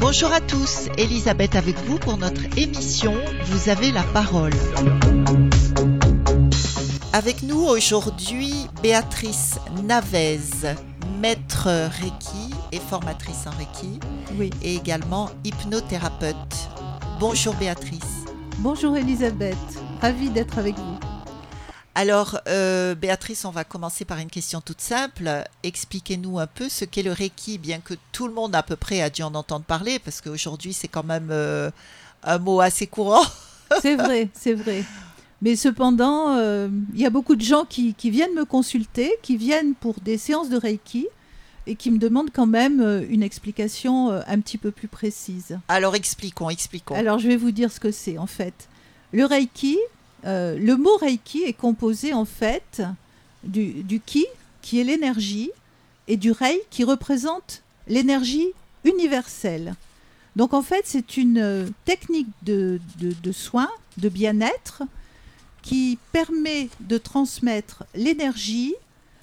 Bonjour à tous, Elisabeth avec vous pour notre émission Vous avez la parole. Avec nous aujourd'hui Béatrice Navez, maître Reiki et formatrice en Reiki, Oui. et également hypnothérapeute. Bonjour Béatrice. Bonjour Elisabeth, ravie d'être avec vous. Alors, euh, Béatrice, on va commencer par une question toute simple. Expliquez-nous un peu ce qu'est le Reiki, bien que tout le monde à peu près a dû en entendre parler, parce qu'aujourd'hui, c'est quand même euh, un mot assez courant. C'est vrai, c'est vrai. Mais cependant, euh, il y a beaucoup de gens qui, qui viennent me consulter, qui viennent pour des séances de Reiki et qui me demandent quand même euh, une explication euh, un petit peu plus précise. Alors, expliquons, expliquons. Alors, je vais vous dire ce que c'est en fait. Le Reiki, euh, le mot Reiki est composé en fait du, du Ki, qui est l'énergie, et du Rei, qui représente l'énergie universelle. Donc en fait, c'est une technique de, de, de soins, de bien-être, qui permet de transmettre l'énergie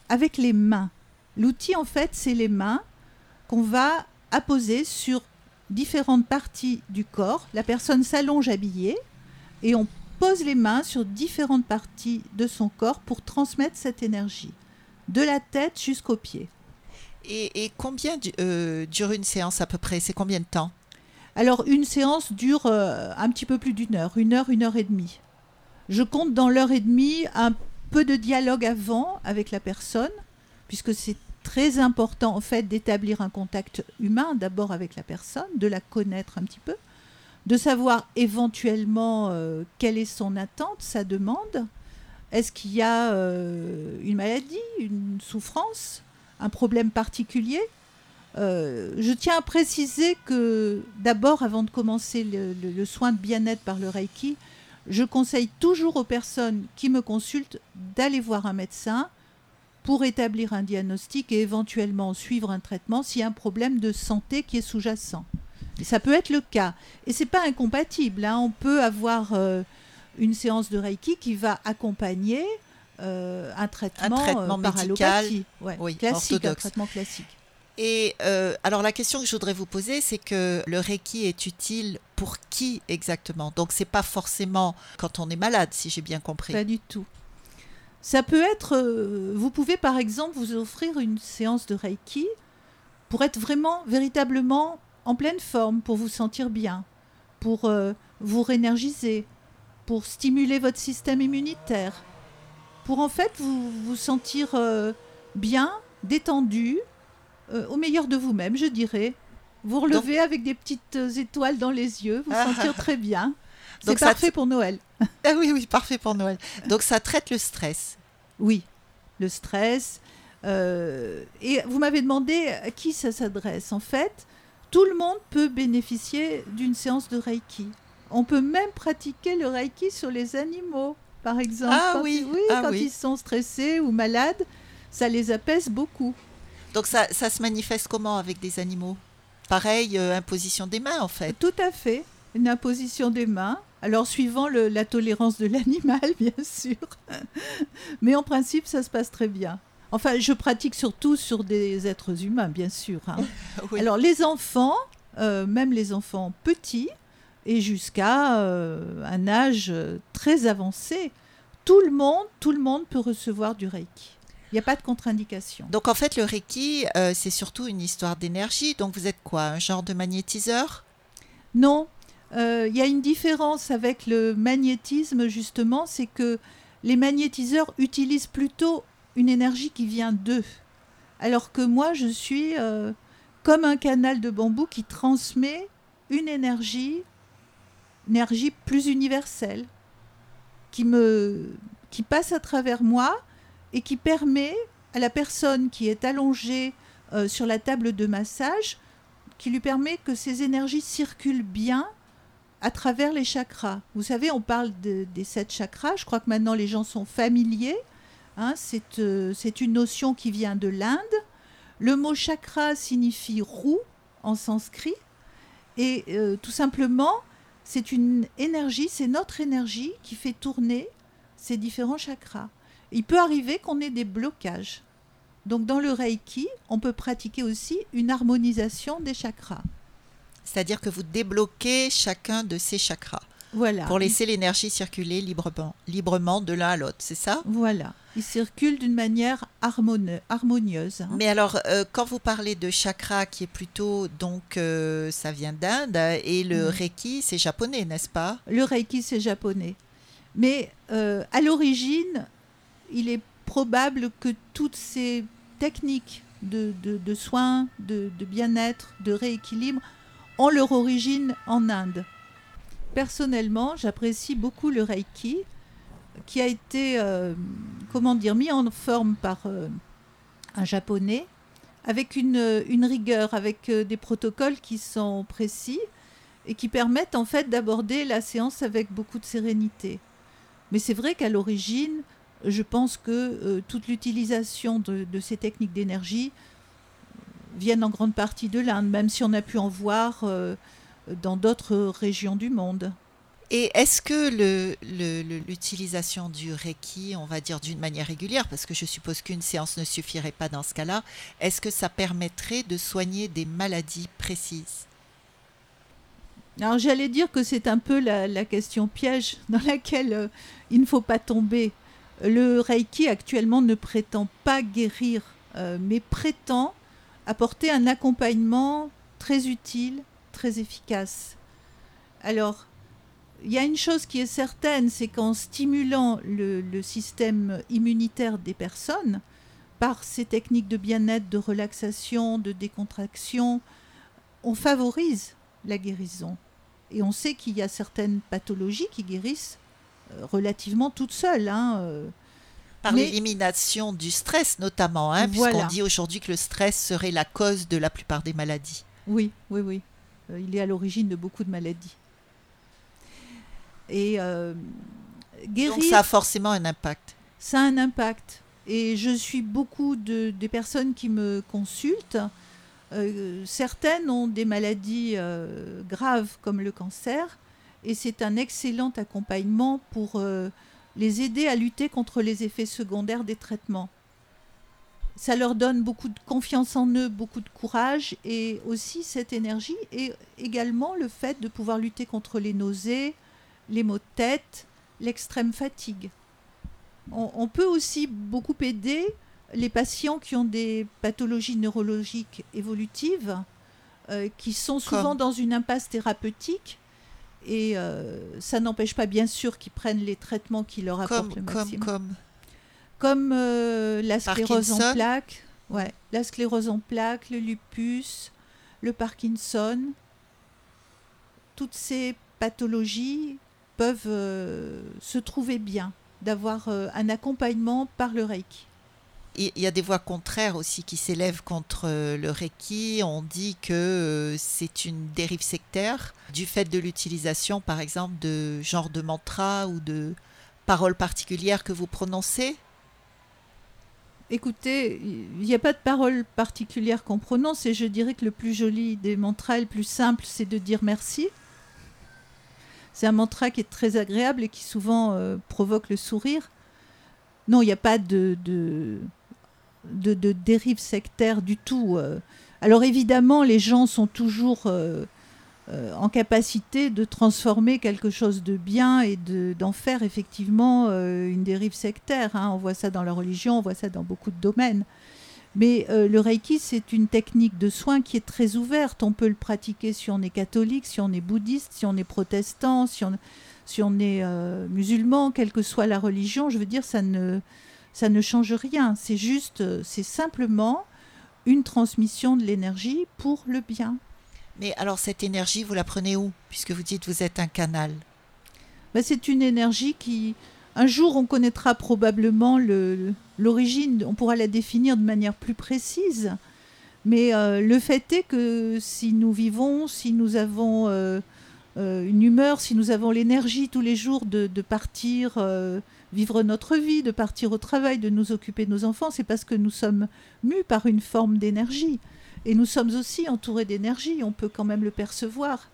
avec les mains. L'outil, en fait, c'est les mains qu'on va apposer sur différentes parties du corps. La personne s'allonge habillée et on pose les mains sur différentes parties de son corps pour transmettre cette énergie, de la tête jusqu'aux pieds. Et, et combien du- euh, dure une séance à peu près? C'est combien de temps? Alors une séance dure euh, un petit peu plus d'une heure, une heure, une heure et demie. Je compte dans l'heure et demie un peu de dialogue avant avec la personne, puisque c'est très important en fait d'établir un contact humain d'abord avec la personne, de la connaître un petit peu, de savoir éventuellement euh, quelle est son attente, sa demande. Est-ce qu'il y a euh, une maladie, une souffrance, un problème particulier? Euh, je tiens à préciser que d'abord, avant de commencer le, soin de bien-être par le Reiki, je conseille toujours aux personnes qui me consultent d'aller voir un médecin pour établir un diagnostic et éventuellement suivre un traitement s'il y a un problème de santé qui est sous-jacent. Ça peut être le cas. Et c'est pas incompatible. hein. On peut avoir euh, une séance de Reiki qui va accompagner euh, un traitement, traitement euh, par médical. Ouais, oui, classique, un orthodoxe. traitement classique. Et euh, alors la question que je voudrais vous poser, c'est que le Reiki est utile pour qui exactement? Donc c'est pas forcément quand on est malade, si j'ai bien compris. Pas du tout. Ça peut être, euh, vous pouvez par exemple vous offrir une séance de Reiki pour être vraiment, véritablement en pleine forme, pour vous sentir bien, pour euh, vous réénergiser, pour stimuler votre système immunitaire, pour en fait vous vous sentir euh, bien, détendu, au meilleur de vous-même, je dirais. Vous relever avec des petites étoiles dans les yeux, vous Ah. sentir très bien. C'est ça parfait pour Noël. Ah oui, oui, parfait pour Noël. Donc ça traite le stress. Oui, le stress. euh, et vous m'avez demandé à qui ça s'adresse. En fait, tout le monde peut bénéficier d'une séance de Reiki. On peut même pratiquer le Reiki sur les animaux, par exemple. Ah Quand oui, ils, ah quand oui. ils sont stressés ou malades, ça les apaise beaucoup. Donc ça, ça se manifeste comment avec des animaux? Pareil, euh, imposition des mains en fait. Tout à fait. Une imposition des mains. Alors, suivant le- la tolérance de l'animal, bien sûr. Mais en principe, ça se passe très bien. Enfin, je pratique surtout sur des êtres humains, bien sûr. hein. Oui. Alors, les enfants, euh, même les enfants petits, et jusqu'à euh, un âge euh, très avancé, tout le monde, tout le monde peut recevoir du Reiki. Il n'y a pas de contre-indication. Donc en fait, le Reiki, euh, c'est surtout une histoire d'énergie. Donc vous êtes quoi? Un genre de magnétiseur? Non, il y a une différence avec le magnétisme, justement, c'est que les magnétiseurs utilisent plutôt une énergie qui vient d'eux. Alors que moi, je suis euh, comme un canal de bambou qui transmet une énergie, énergie plus universelle, qui passe à travers moi et qui permet à la personne qui est allongée euh, sur la table de massage qui lui permet que ces énergies circulent bien à travers les chakras. Vous savez, on parle de- des sept chakras. Je crois que maintenant les gens sont familiers. hein. c'est euh, c'est une notion qui vient de l'Inde. Le mot chakra signifie roue en sanskrit. Et euh, tout simplement, c'est une énergie, c'est notre énergie qui fait tourner ces différents chakras. Il peut arriver qu'on ait des blocages. Donc dans le Reiki, on peut pratiquer aussi une harmonisation des chakras. C'est-à-dire que vous débloquez chacun de ces chakras. Voilà. Pour laisser l'énergie circuler librement, librement de l'un à l'autre, c'est ça? Voilà. Il circule d'une manière harmonieuse. Hein. Mais alors, euh, quand vous parlez de chakra, qui est plutôt, donc, euh, ça vient d'Inde, et le. Reiki, c'est japonais, n'est-ce pas? Le Reiki, c'est japonais. Mais euh, à l'origine, il est probable que toutes ces techniques de, soins, de bien-être, de rééquilibre, ont leur origine en Inde personnellement, j'apprécie beaucoup le Reiki, qui a été, euh, comment dire, mis en forme par euh, un japonais, avec une, rigueur, avec euh, des protocoles qui sont précis et qui permettent en fait d'aborder la séance avec beaucoup de sérénité. Mais c'est vrai qu'à l'origine, je pense que toute l'utilisation de, de, ces techniques d'énergie viennent en grande partie de l'Inde, même si on a pu en voir dans d'autres régions du monde. Et est-ce que l'utilisation du Reiki, on va dire d'une manière régulière, parce que je suppose qu'une séance ne suffirait pas dans ce cas-là, est-ce que ça permettrait de soigner des maladies précises? Alors j'allais dire que c'est un peu la, question piège dans laquelle euh, il ne faut pas tomber. Le Reiki actuellement ne prétend pas guérir, euh, mais prétend apporter un accompagnement très utile très efficace. Alors, il y a une chose qui est certaine, c'est qu'en stimulant le, système immunitaire des personnes, par ces techniques de bien-être, de relaxation, de décontraction, on favorise la guérison. Et on sait qu'il y a certaines pathologies qui guérissent euh, relativement toutes seules. Hein, euh. Par l'élimination du stress notamment, hein, puisqu'on dit aujourd'hui que le stress serait la cause de la plupart des maladies. Oui, oui, oui. Euh, il est à l'origine de beaucoup de maladies. Et euh, guérir. Donc ça a forcément un impact. Ça a un impact. Et je suis beaucoup de, des personnes qui me consultent. Euh, certaines ont des maladies graves comme le cancer. Et c'est un excellent accompagnement pour les aider à lutter contre les effets secondaires des traitements ça leur donne beaucoup de confiance en eux, beaucoup de courage et aussi cette énergie et également le fait de pouvoir lutter contre les nausées, les maux de tête, l'extrême fatigue. On, peut aussi beaucoup aider les patients qui ont des pathologies neurologiques évolutives, euh, qui sont souvent dans une impasse thérapeutique. Et euh, ça n'empêche pas bien sûr qu'ils prennent les traitements qui leur apportent le maximum. Comme, comme comme euh, la sclérose en plaques, ouais, la sclérose en plaques, le lupus, le Parkinson. Toutes ces pathologies peuvent euh, se trouver bien d'avoir un accompagnement par le Reiki. Il y a des voix contraires aussi qui s'élèvent contre le Reiki. On dit que c'est une dérive sectaire du fait de l'utilisation, par exemple, de genre de mantra ou de paroles particulières que vous prononcez. Écoutez, il n'y a pas de parole particulière qu'on prononce et je dirais que le plus joli des mantras, le plus simple, c'est de dire merci. C'est un mantra qui est très agréable et qui souvent euh, provoque le sourire. Non, il n'y a pas de, de, dérive sectaire du tout. Euh. Alors évidemment, les gens sont toujours euh, euh, en capacité de transformer quelque chose de bien et d'en faire effectivement une dérive sectaire. Hein. On voit ça dans la religion, on voit ça dans beaucoup de domaines. Mais le Reiki, c'est une technique de soin qui est très ouverte. On peut le pratiquer si on est catholique, si on est bouddhiste, si on est protestant, si on, si on est musulman, quelle que soit la religion. Je veux dire, ça ne, ça ne change rien. C'est juste, c'est simplement une transmission de l'énergie pour le bien. Mais alors cette énergie, vous la prenez où Puisque vous dites que vous êtes un canal? Ben, c'est une énergie qui, un jour, on connaîtra probablement l'origine, on pourra la définir de manière plus précise. Mais euh, le fait est que si nous vivons, si nous avons euh, euh, une humeur, si nous avons l'énergie tous les jours de, de partir vivre notre vie, de partir au travail, de nous occuper de nos enfants, c'est parce que nous sommes mus par une forme d'énergie. Et nous sommes aussi entourés d'énergie, on peut quand même le percevoir.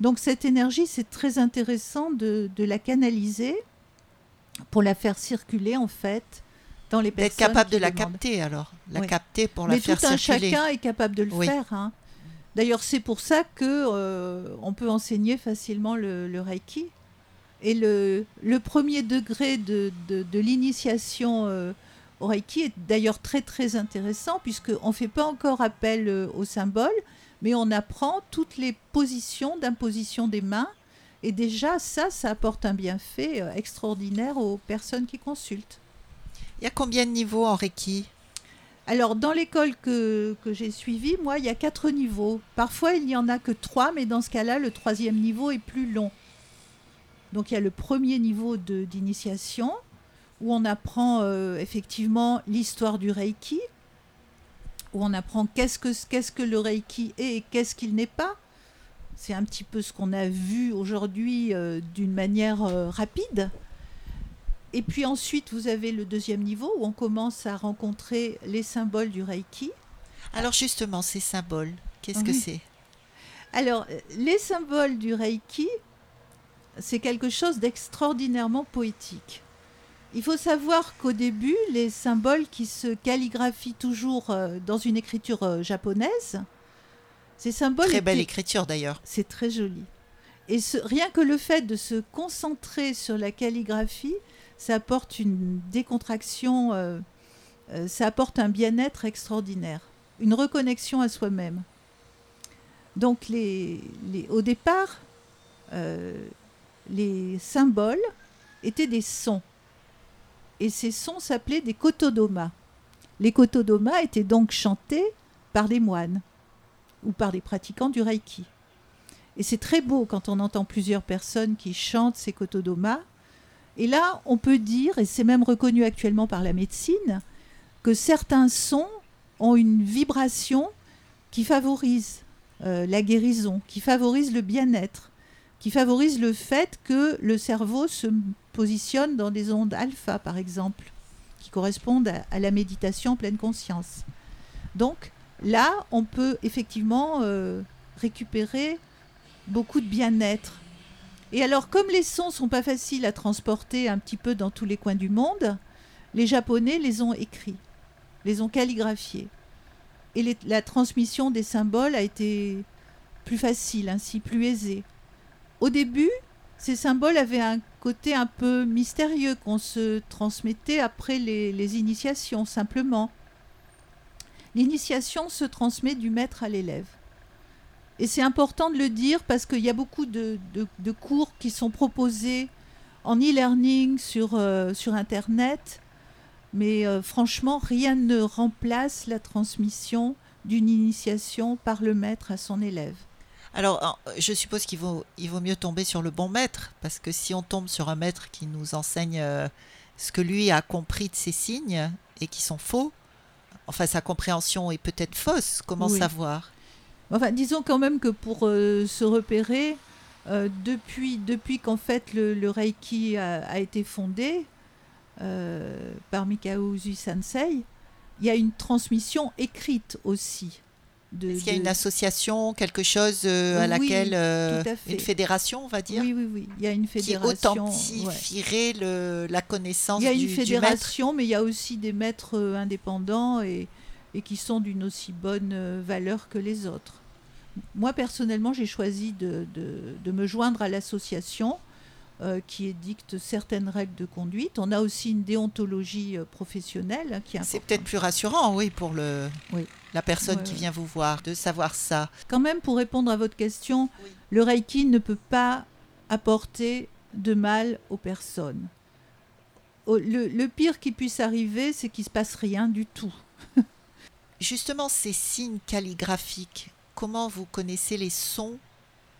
Donc cette énergie, c'est très intéressant de, de la canaliser pour la faire circuler en fait dans les personnes. D'être capable de la demandent. capter alors, la Oui. capter pour la Mais faire tout un circuler. chacun est capable de le Oui. faire. hein. D'ailleurs, c'est pour ça que euh, on peut enseigner facilement le, le Reiki. Et le, le premier degré de, de- de l'initiation euh, au Reiki est d'ailleurs très très intéressant puisqu'on ne fait pas encore appel euh, au symbole, mais on apprend toutes les positions d'imposition des mains. Et déjà, ça, ça apporte un bienfait euh, extraordinaire aux personnes qui consultent. Il y a combien de niveaux en Reiki? Alors, dans l'école que, que j'ai suivie, moi, il y a quatre niveaux. Parfois, il n'y en a que trois, mais dans ce cas-là, le troisième niveau est plus long. Donc, il y a le premier niveau d'initiation, où on apprend euh, effectivement l'histoire du Reiki, où on apprend qu'est-ce que, qu'est-ce que le Reiki est et qu'est-ce qu'il n'est pas. C'est un petit peu ce qu'on a vu aujourd'hui euh, d'une manière euh, rapide. Et puis ensuite, vous avez le deuxième niveau où on commence à rencontrer les symboles du Reiki. Alors justement, ces symboles, qu'est-ce que c'est? Alors, les symboles du Reiki, c'est quelque chose d'extraordinairement poétique. Il faut savoir qu'au début, les symboles qui se calligraphient toujours euh, dans une écriture euh, japonaise, ces symboles Très belle étaient- écriture d'ailleurs. C'est très joli. Et ce- rien que le fait de se concentrer sur la calligraphie, ça apporte une décontraction, euh, euh, ça apporte un bien-être extraordinaire, une reconnexion à soi-même. Donc, les, les- au départ, euh, les symboles étaient des sons. Et ces sons s'appelaient des kotodomas. Les kotodomas étaient donc chantés par des moines ou par des pratiquants du Reiki. Et c'est très beau quand on entend plusieurs personnes qui chantent ces kotodomas. Et là, on peut dire, et c'est même reconnu actuellement par la médecine, que certains sons ont une vibration qui favorise euh, la guérison, qui favorise le bien-être, qui favorise le fait que le cerveau se positionne dans des ondes alpha, par exemple, qui correspondent à, la méditation en pleine conscience. Donc là, on peut effectivement euh, récupérer beaucoup de bien-être. Et alors, comme les sons sont pas faciles à transporter un petit peu dans tous les coins du monde, les Japonais les ont écrits, les ont calligraphiés. Et la transmission des symboles a été plus facile, ainsi plus aisée. Au début, ces symboles avaient un côté un peu mystérieux qu'on se transmettait après les, initiations, simplement. L'initiation se transmet du maître à l'élève. Et c'est important de le dire parce qu'il y a beaucoup de, cours qui sont proposés en e-learning sur, euh, Internet, mais euh, franchement, rien ne remplace la transmission d'une initiation par le maître à son élève. Alors, je suppose qu'il vaut, il vaut mieux tomber sur le bon maître, parce que si on tombe sur un maître qui nous enseigne euh, ce que lui a compris de ces signes et qui sont faux, enfin sa compréhension est peut-être fausse, comment Oui. savoir? Enfin, disons quand même que pour euh, se repérer, euh, depuis, depuis qu'en fait le, le Reiki a, a été fondé euh, par Mikao Uzui Sensei, il y a une transmission écrite aussi. De, Est-ce qu'il y a une association, quelque chose euh, à Oui, laquelle, euh, à une fédération, on va dire, Oui, oui, oui. Il y a une qui fédération. ouais. authentifierait le- la connaissance Il y a une du, du maître? fédération, mais il y a aussi des maîtres euh, indépendants et, et qui sont d'une aussi bonne valeur que les autres. Moi, personnellement, j'ai choisi de, de- de me joindre à l'association euh, qui édicte certaines règles de conduite. On a aussi une déontologie euh, professionnelle hein, qui est C'est peut-être plus rassurant, oui, pour le, Oui. la personne qui vient vous voir, de savoir ça. Quand même, pour répondre à votre question, le Reiki ne peut pas apporter de mal aux personnes. Le, le pire qui puisse arriver, c'est qu'il ne se passe rien du tout. Justement, ces signes calligraphiques, comment vous connaissez les sons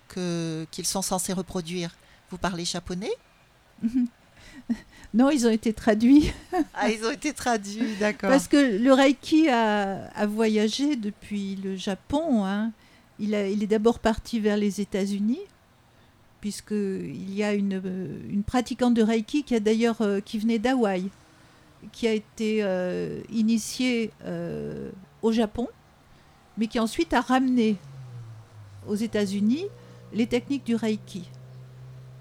qu'ils sont censés reproduire? Vous parlez japonais Non, ils ont été traduits Ah, ils ont été traduits, d'accord. parce que le Reiki a, a voyagé depuis le Japon. hein. Il, a- il est d'abord parti vers les États-Unis, puisqu'il y a une, une pratiquante de Reiki qui, a d'ailleurs, euh, qui venait d'Hawaï, qui a été euh, initiée euh, au Japon, mais qui ensuite a ramené aux États-Unis. les techniques du Reiki.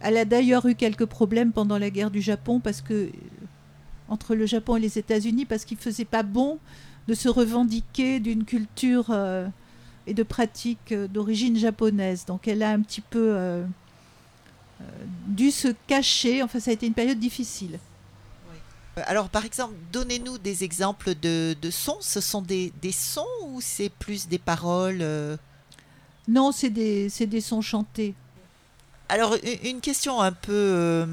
Elle a d'ailleurs eu quelques problèmes pendant la guerre du Japon parce que entre le Japon et les États-Unis parce qu'il faisait pas bon de se revendiquer d'une culture euh, et de pratiques euh, d'origine japonaise. Donc elle a un petit peu euh, dû se cacher. Enfin, ça a été une période difficile. Alors, par exemple, donnez-nous des exemples de, sons. Ce sont des, sons ou c'est plus des paroles Non, c'est des, des sons chantés. Alors, une question un peu euh,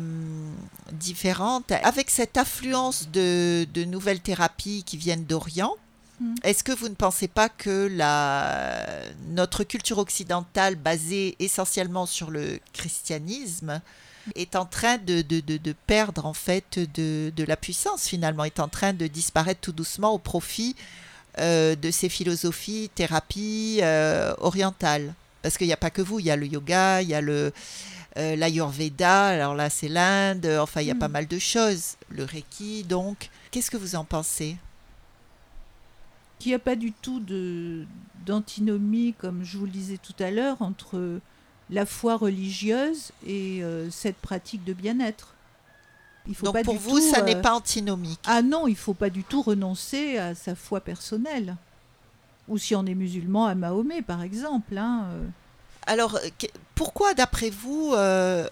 différente. Avec cette affluence de, nouvelles thérapies qui viennent d'Orient, hmm. est-ce que vous ne pensez pas que la, notre culture occidentale, basée essentiellement sur le christianisme, est en train de, perdre en fait de, la puissance finalement, est en train de disparaître tout doucement au profit euh, de ces philosophies, thérapies euh, orientales? Parce qu'il n'y a pas que vous, il y a le yoga, il y a le euh, l'ayurveda, alors là c'est l'Inde, enfin il y a pas mm. mal de choses, le reiki donc. Qu'est-ce que vous en pensez? Il n'y a pas du tout de d'antinomie, comme je vous le disais tout à l'heure, entre la foi religieuse et euh, cette pratique de bien-être. Il faut Donc pour vous, ça n'est euh, pas antinomique? Ah non, il faut pas du tout renoncer à sa foi personnelle ou si on est musulman à Mahomet, par exemple. Hein, euh. Alors, pourquoi, d'après vous, euh,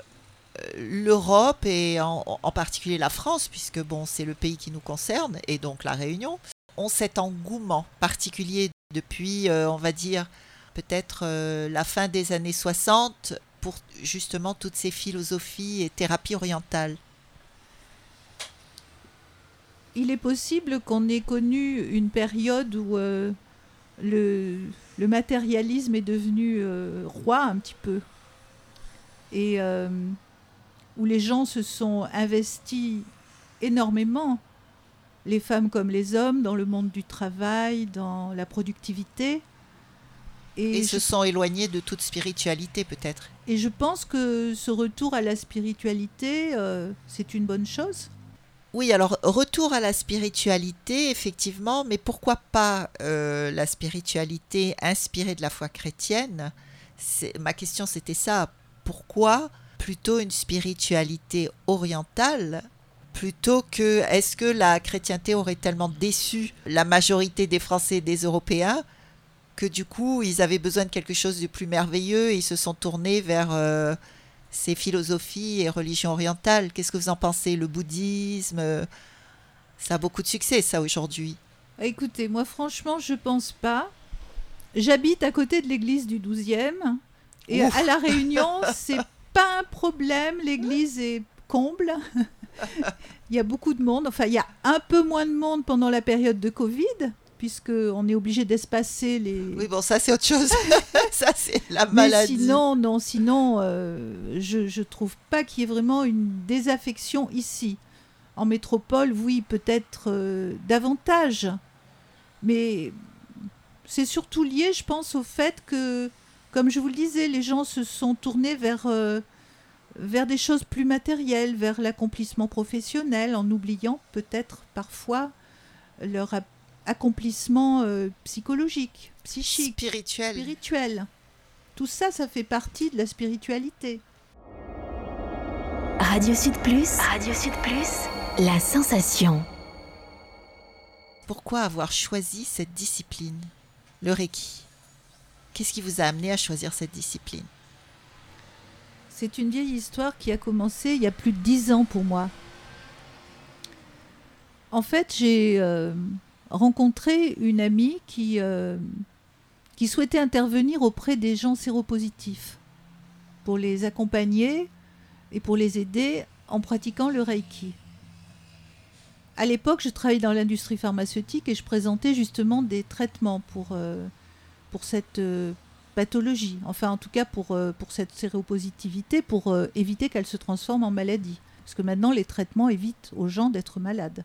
l'Europe et en, particulier la France, puisque bon, c'est le pays qui nous concerne et donc la Réunion, ont cet engouement particulier depuis, euh, on va dire, peut-être la fin des années 60 pour justement toutes ces philosophies et thérapies orientales? Il est possible qu'on ait connu une période où le, matérialisme est devenu euh, roi un petit peu. Et euh, où les gens se sont investis énormément, les femmes comme les hommes, dans le monde du travail, dans la productivité. Et, se sont éloignés de toute spiritualité peut-être. Et je pense que ce retour à la spiritualité, euh, c'est une bonne chose. Oui, alors retour à la spiritualité, effectivement, mais pourquoi pas euh, la spiritualité inspirée de la foi chrétienne? Ma question c'était ça. Pourquoi plutôt une spiritualité orientale plutôt que est-ce que la chrétienté aurait tellement déçu la majorité des Français et des Européens que du coup ils avaient besoin de quelque chose de plus merveilleux et ils se sont tournés vers euh, ces philosophies et religions orientales. Qu'est-ce que vous en pensez? Le bouddhisme, ça a beaucoup de succès, ça, aujourd'hui. Écoutez, moi, franchement, je pense pas. J'habite à côté de l'église du 12e. Et à La Réunion, c'est pas un problème. L'église est comble. il y a beaucoup de monde. Enfin, il y a un peu moins de monde pendant la période de Covid puisqu'on est obligé d'espacer les... Oui, bon, ça c'est autre chose. ça c'est la maladie. Mais sinon, non, sinon, euh, je ne trouve pas qu'il y ait vraiment une désaffection ici. En métropole, oui, peut-être euh, davantage. Mais c'est surtout lié, je pense, au fait que, comme je vous le disais, les gens se sont tournés vers, euh, vers des choses plus matérielles, vers l'accomplissement professionnel, en oubliant peut-être parfois leur accomplissement euh, psychologique, psychique, spirituel. spirituel. Tout ça, ça fait partie de la spiritualité. Radio Sud Plus, Radio Sud Plus, la sensation. Pourquoi avoir choisi cette discipline, le Reiki Qu'est-ce qui vous a amené à choisir cette discipline? C'est une vieille histoire qui a commencé il y a plus de dix ans pour moi. En fait, j'ai euh, rencontré une amie qui, euh, qui souhaitait intervenir auprès des gens séropositifs pour les accompagner et pour les aider en pratiquant le Reiki. À l'époque, je travaillais dans l'industrie pharmaceutique et je présentais justement des traitements pour, euh, pour cette euh, pathologie, enfin en tout cas pour, pour cette séropositivité, pour éviter qu'elle se transforme en maladie. Parce que maintenant, les traitements évitent aux gens d'être malades.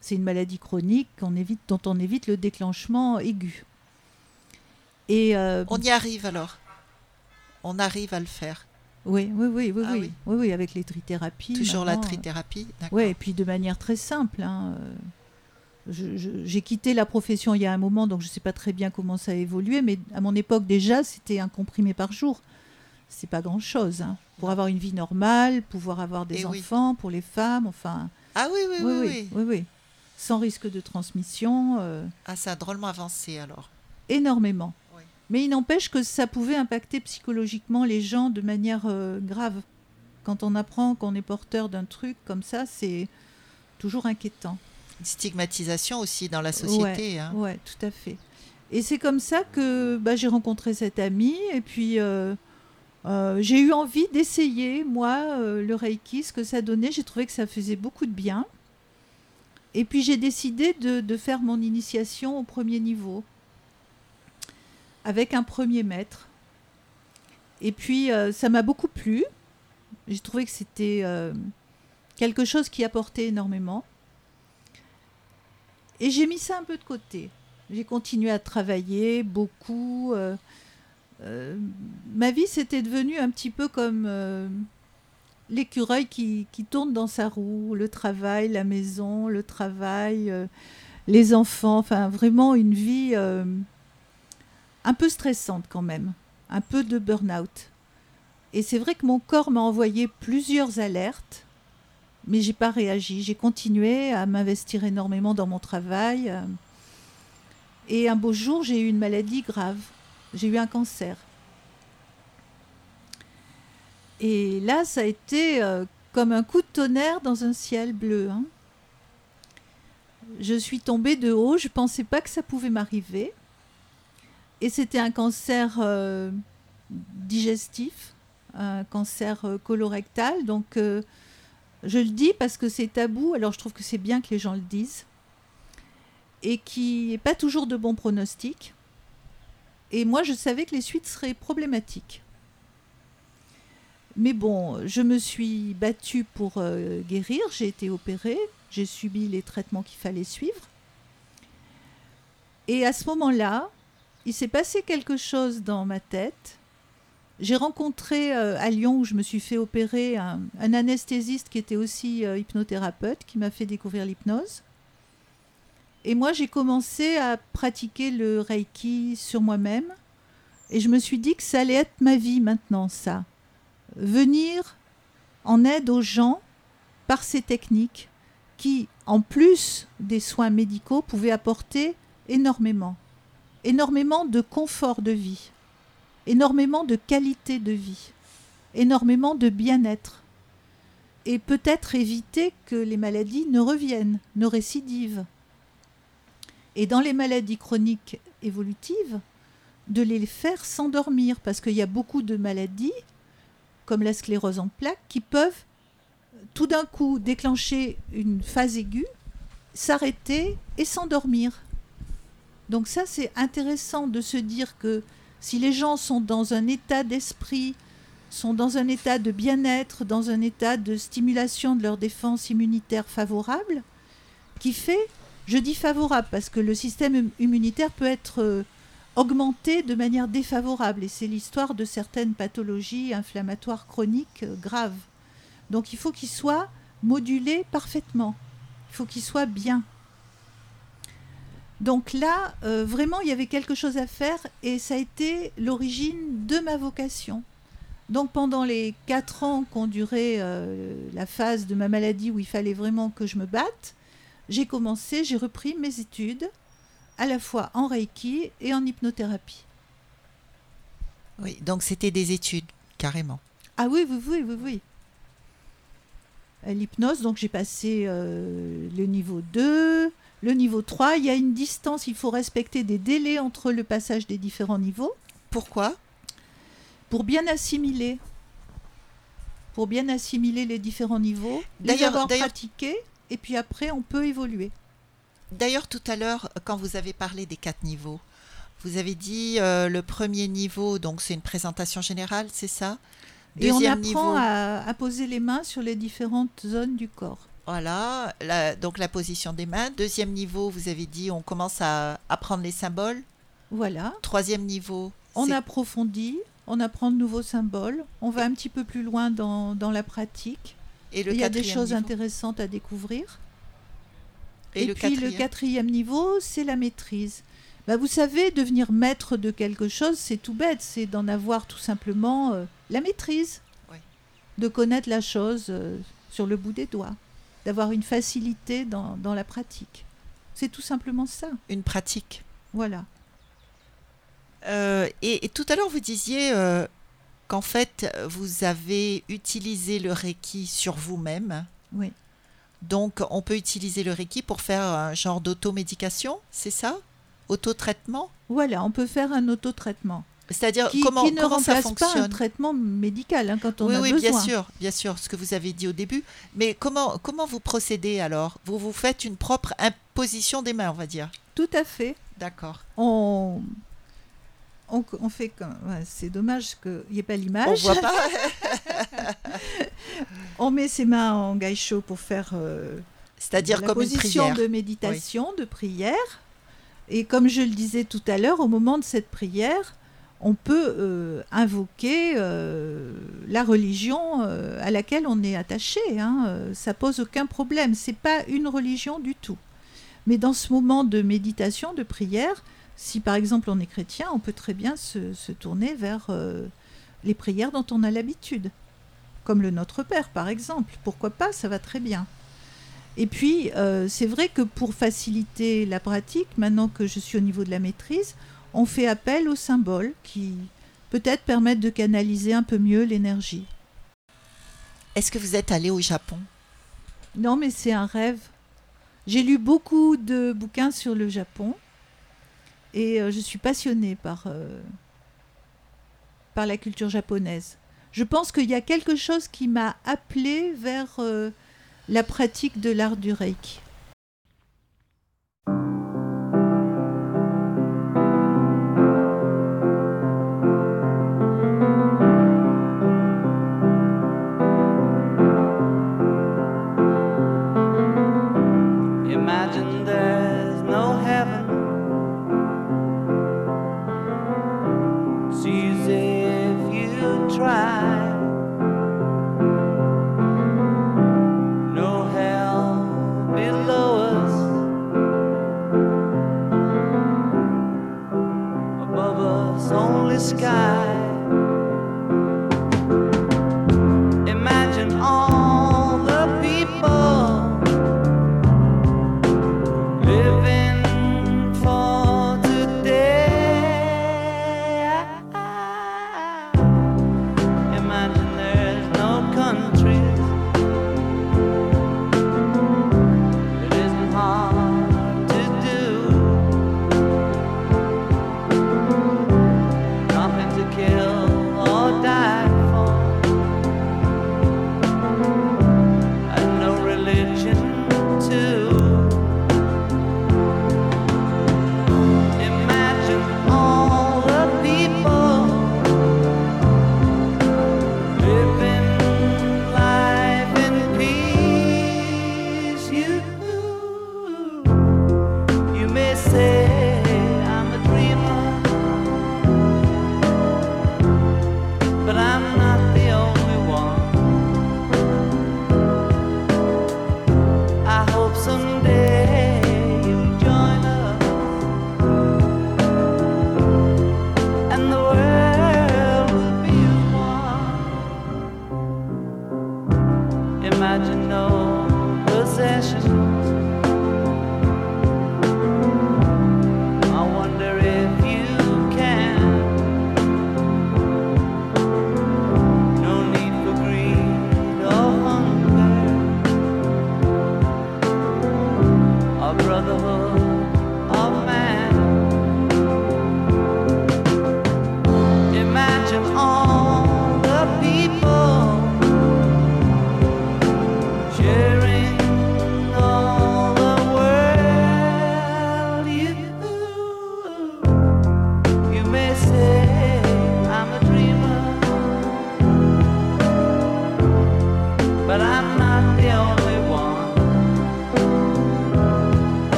C'est une maladie chronique évite, dont on évite le déclenchement aigu. Et euh, on y arrive alors. On arrive à le faire. Oui, oui, oui, oui, ah oui. oui. oui, avec les trithérapies. Toujours la trithérapie, Oui, et puis de manière très simple. Hein, euh, j'ai quitté la profession il y a un moment, donc je ne sais pas très bien comment ça a évolué, mais à mon époque déjà, c'était un comprimé par jour. c'est pas grand-chose. hein. Pour avoir une vie normale, pouvoir avoir des oui. enfants, pour les femmes, enfin. Ah oui, oui, oui, oui. oui, oui. Sans risque de transmission, euh, Ah, ça a drôlement avancé alors. énormément. Oui. Mais il n'empêche que ça pouvait impacter psychologiquement les gens de manière euh, grave. Quand on apprend qu'on est porteur d'un truc comme ça, c'est toujours inquiétant. Une stigmatisation aussi dans la société. hein. Ouais, tout à fait. Et c'est comme ça que bah, j'ai rencontré cette amie et puis euh, j'ai eu envie d'essayer, moi, le Reiki, ce que ça donnait. J'ai trouvé que ça faisait beaucoup de bien. Et puis j'ai décidé de, faire mon initiation au premier niveau avec un premier maître. Et puis euh, ça m'a beaucoup plu. J'ai trouvé que c'était euh, quelque chose qui apportait énormément. Et j'ai mis ça un peu de côté. J'ai continué à travailler beaucoup. euh, ma vie, c'était devenu un petit peu comme l'écureuil qui, tourne dans sa roue. Le travail, la maison, le travail, euh, les enfants. Enfin, vraiment une vie euh, un peu stressante quand même. Un peu de burn-out. Et c'est vrai que mon corps m'a envoyé plusieurs alertes mais j'ai pas réagi. J'ai continué à m'investir énormément dans mon travail. euh, Et un beau jour, j'ai eu une maladie grave. J'ai eu un cancer. Et là, ça a été euh, comme un coup de tonnerre dans un ciel bleu. hein. Je suis tombée de haut. Je pensais pas que ça pouvait m'arriver. Et c'était un cancer euh, digestif, un cancer euh, colorectal. Donc je le dis parce que c'est tabou, alors je trouve que c'est bien que les gens le disent. Et qui n'est pas toujours de bons pronostics. Et moi, je savais que les suites seraient problématiques. Mais bon, je me suis battue pour euh, guérir, j'ai été opérée, j'ai subi les traitements qu'il fallait suivre. Et à ce moment-là, il s'est passé quelque chose dans ma tête j'ai rencontré euh, à Lyon, où je me suis fait opérer, un, anesthésiste qui était aussi euh, hypnothérapeute, qui m'a fait découvrir l'hypnose. Et moi, j'ai commencé à pratiquer le Reiki sur moi-même. Et je me suis dit que ça allait être ma vie maintenant, ça. Venir en aide aux gens par ces techniques qui, en plus des soins médicaux, pouvaient apporter énormément. Énormément de confort de vie énormément de qualité de vie, énormément de bien-être, et peut-être éviter que les maladies ne reviennent, ne récidivent. Et dans les maladies chroniques évolutives, de les faire s'endormir, parce qu'il y a beaucoup de maladies, comme la sclérose en plaques, qui peuvent tout d'un coup déclencher une phase aiguë, s'arrêter et s'endormir. Donc ça, c'est intéressant de se dire que si les gens sont dans un état d'esprit, sont dans un état de bien-être, dans un état de stimulation de leur défense immunitaire favorable, qui fait, je dis favorable parce que le système im- immunitaire peut être augmenté de manière défavorable et c'est l'histoire de certaines pathologies inflammatoires chroniques euh, graves. Donc il faut qu'il soit modulé parfaitement, il faut qu'il soit bien. Donc là, euh, vraiment, il y avait quelque chose à faire et ça a été l'origine de ma vocation. Donc pendant les quatre ans qu'ont duré euh, la phase de ma maladie où il fallait vraiment que je me batte, j'ai commencé, j'ai repris mes études à la fois en Reiki et en hypnothérapie. Oui, donc c'était des études, carrément. Ah oui, oui, oui, oui, oui. À L'hypnose, donc j'ai passé euh, le niveau 2, le niveau 3. Il y a une distance, il faut respecter des délais entre le passage des différents niveaux Pourquoi? Pour bien assimiler. Pour bien assimiler les différents niveaux, les D'ailleurs- pratiqués, et puis après on peut évoluer. D'ailleurs, tout à l'heure, quand vous avez parlé des quatre niveaux, vous avez dit euh, le premier niveau, donc c'est une présentation générale, c'est ça? Et on Deuxième apprend niveau, à, à poser les mains sur les différentes zones du corps. voilà, la- donc la position des mains. Deuxième niveau, vous avez dit on commence à apprendre les symboles. Voilà. Troisième niveau, On approfondit, on apprend de nouveaux symboles, on va un petit peu plus loin dans, dans la pratique. et le Il y a des choses niveau? intéressantes à découvrir. Et, Et, le puis quatrième le quatrième niveau, c'est la maîtrise. Bah, vous savez, devenir maître de quelque chose, c'est tout bête, c'est d'en avoir tout simplement euh, la maîtrise, Oui. de connaître la chose euh, sur le bout des doigts, d'avoir une facilité dans, dans la pratique. C'est tout simplement ça. Une pratique. Voilà. Euh, et, et tout à l'heure, vous disiez qu'en fait, vous avez utilisé le Reiki sur vous-même. Oui. Donc, on peut utiliser le Reiki pour faire un genre d'automédication, c'est ça? Autotraitement? Voilà, on peut faire un autotraitement C'est-à-dire, qui, comment, qui ne comment ça remplace pas un traitement médical hein, quand on Oui, a oui, besoin. bien sûr, bien sûr, ce que vous avez dit au début. Mais comment, comment vous procédez alors? Vous vous faites une propre imposition des mains, on va dire? Tout à fait. D'accord. On, on, on fait comme. ouais, c'est dommage qu'il n'y ait pas On l'image. voit pas. On met ses mains en gaïcho pour faire euh, C'est-à-dire comme une position prière. de méditation, de prière. Et comme je le disais tout à l'heure, au moment de cette prière, on peut euh, invoquer euh, la religion euh, à laquelle on est attaché. Hein. Ça pose aucun problème. C'est pas une religion du tout. Mais dans ce moment de méditation, de prière, si par exemple on est chrétien, on peut très bien se, se tourner vers euh, les prières dont on a l'habitude, comme le Notre Père par exemple. Pourquoi pas Ça va très bien. Et puis, euh, c'est vrai que pour faciliter la pratique, maintenant que je suis au niveau de la maîtrise, on fait appel aux symboles qui peut-être permettent de canaliser un peu mieux l'énergie. Est-ce que vous êtes allé au Japon? Non, mais c'est un rêve. J'ai lu beaucoup de bouquins sur le Japon et euh, je suis passionnée par, euh, par la culture japonaise. Je pense qu'il y a quelque chose qui m'a appelée vers euh, la pratique de l'art du reiki.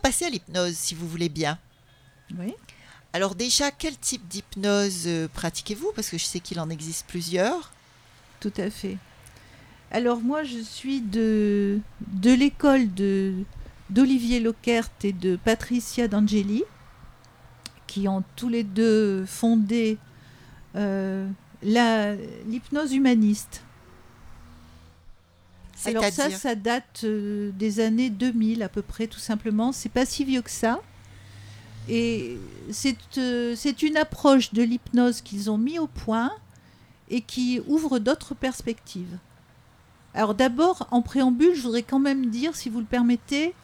Passer à l'hypnose, si vous voulez bien. Oui. Alors déjà, quel type d'hypnose euh, pratiquez-vous? Parce que je sais qu'il en existe plusieurs. Tout à fait. Alors moi, je suis de, de l'école de d'Olivier Lockert et de Patricia D'Angeli, qui ont tous les deux fondé euh, la- l'hypnose humaniste. Alors ça, ça date euh, des années 2000 à peu près, tout simplement. C'est pas si vieux que ça. Et c'est euh, une approche de l'hypnose qu'ils ont mis au point et qui ouvre d'autres perspectives. Alors d'abord, en préambule, je voudrais quand même dire, si vous le permettez,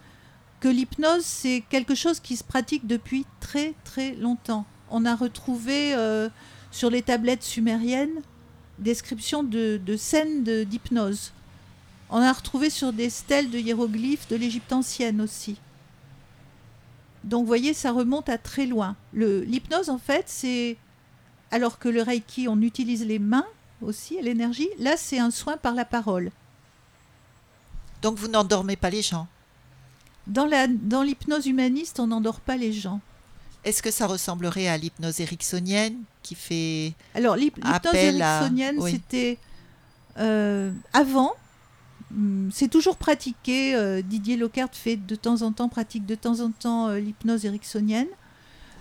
que l'hypnose, c'est quelque chose qui se pratique depuis très très longtemps. On a retrouvé euh, sur les tablettes sumériennes descriptions de, de scènes de- d'hypnose. On a retrouvé sur des stèles de hiéroglyphes de l'Égypte ancienne aussi. Donc vous voyez, ça remonte à très loin. L'hypnose, en fait, c'est... Alors que le Reiki, on utilise les mains aussi, l'énergie, là, c'est un soin par la parole. Donc vous n'endormez pas les gens? Dans l'hypnose humaniste, on n'endort pas les gens. Est-ce que ça ressemblerait à l'hypnose ericksonienne qui fait... Alors, l'hyp- l'hypnose à- ericksonienne, oui. c'était euh, avant. Hum, C'est toujours pratiqué. euh, Didier Lockhart fait de temps en temps, pratique de temps en temps euh, l'hypnose ericksonienne.